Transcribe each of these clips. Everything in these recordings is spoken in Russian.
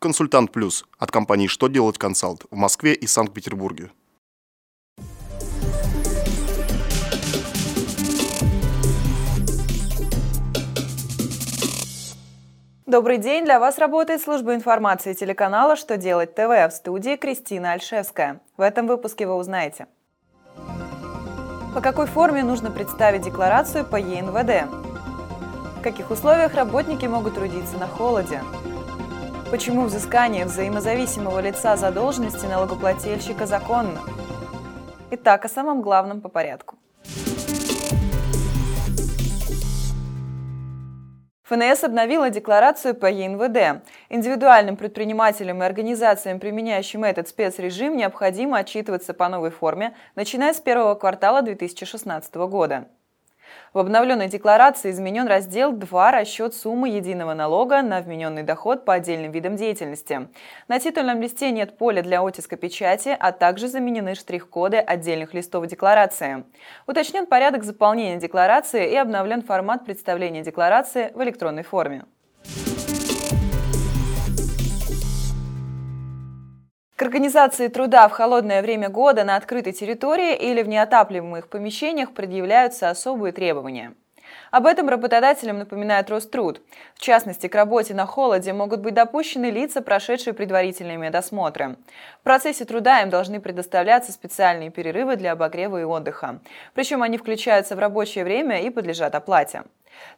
Консультант Плюс от компании «Что делать консалт» в Москве и Санкт-Петербурге. Добрый день! Для вас работает служба информации телеканала «Что делать ТВ» в студии Кристина Альшевская. В этом выпуске вы узнаете. По какой форме нужно представить декларацию по ЕНВД? В каких условиях работники могут трудиться на холоде? Почему взыскание взаимозависимого лица задолженности налогоплательщика законно? Итак, о самом главном по порядку. ФНС обновила декларацию по ЕНВД. Индивидуальным предпринимателям и организациям, применяющим этот спецрежим, необходимо отчитываться по новой форме, начиная с первого квартала 2016 года. В обновленной декларации изменен раздел 2 «Расчет суммы единого налога на вмененный доход по отдельным видам деятельности». На титульном листе нет поля для оттиска печати, а также заменены штрих-коды отдельных листов декларации. Уточнен порядок заполнения декларации и обновлен формат представления декларации в электронной форме. К организации труда в холодное время года на открытой территории или в неотапливаемых помещениях предъявляются особые требования. Об этом работодателям напоминает Роструд. В частности, к работе на холоде могут быть допущены лица, прошедшие предварительные медосмотры. В процессе труда им должны предоставляться специальные перерывы для обогрева и отдыха. Причем они включаются в рабочее время и подлежат оплате.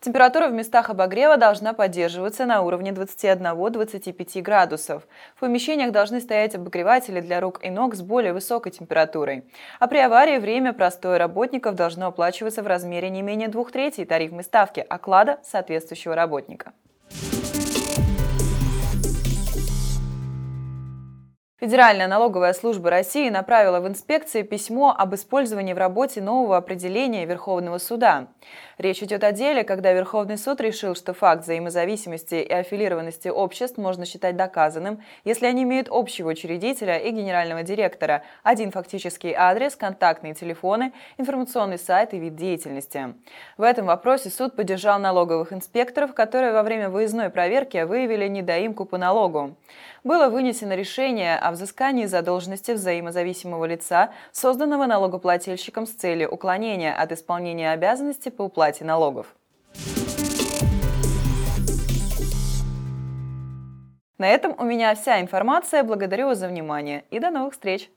Температура в местах обогрева должна поддерживаться на уровне 21-25 градусов. В помещениях должны стоять обогреватели для рук и ног с более высокой температурой. А при аварии время простоя работников должно оплачиваться в размере не менее двух третей тарифной ставки оклада соответствующего работника. Федеральная налоговая служба России направила в инспекции письмо об использовании в работе нового определения Верховного суда. Речь идет о деле, когда Верховный суд решил, что факт взаимозависимости и аффилированности обществ можно считать доказанным, если они имеют общего учредителя и генерального директора, один фактический адрес, контактные телефоны, информационный сайт и вид деятельности. В этом вопросе суд поддержал налоговых инспекторов, которые во время выездной проверки выявили недоимку по налогу. Было вынесено решение о взыскании задолженности взаимозависимого лица, созданного налогоплательщиком с целью уклонения от исполнения обязанности по уплате налогов. На этом у меня вся информация. Благодарю вас за внимание и до новых встреч!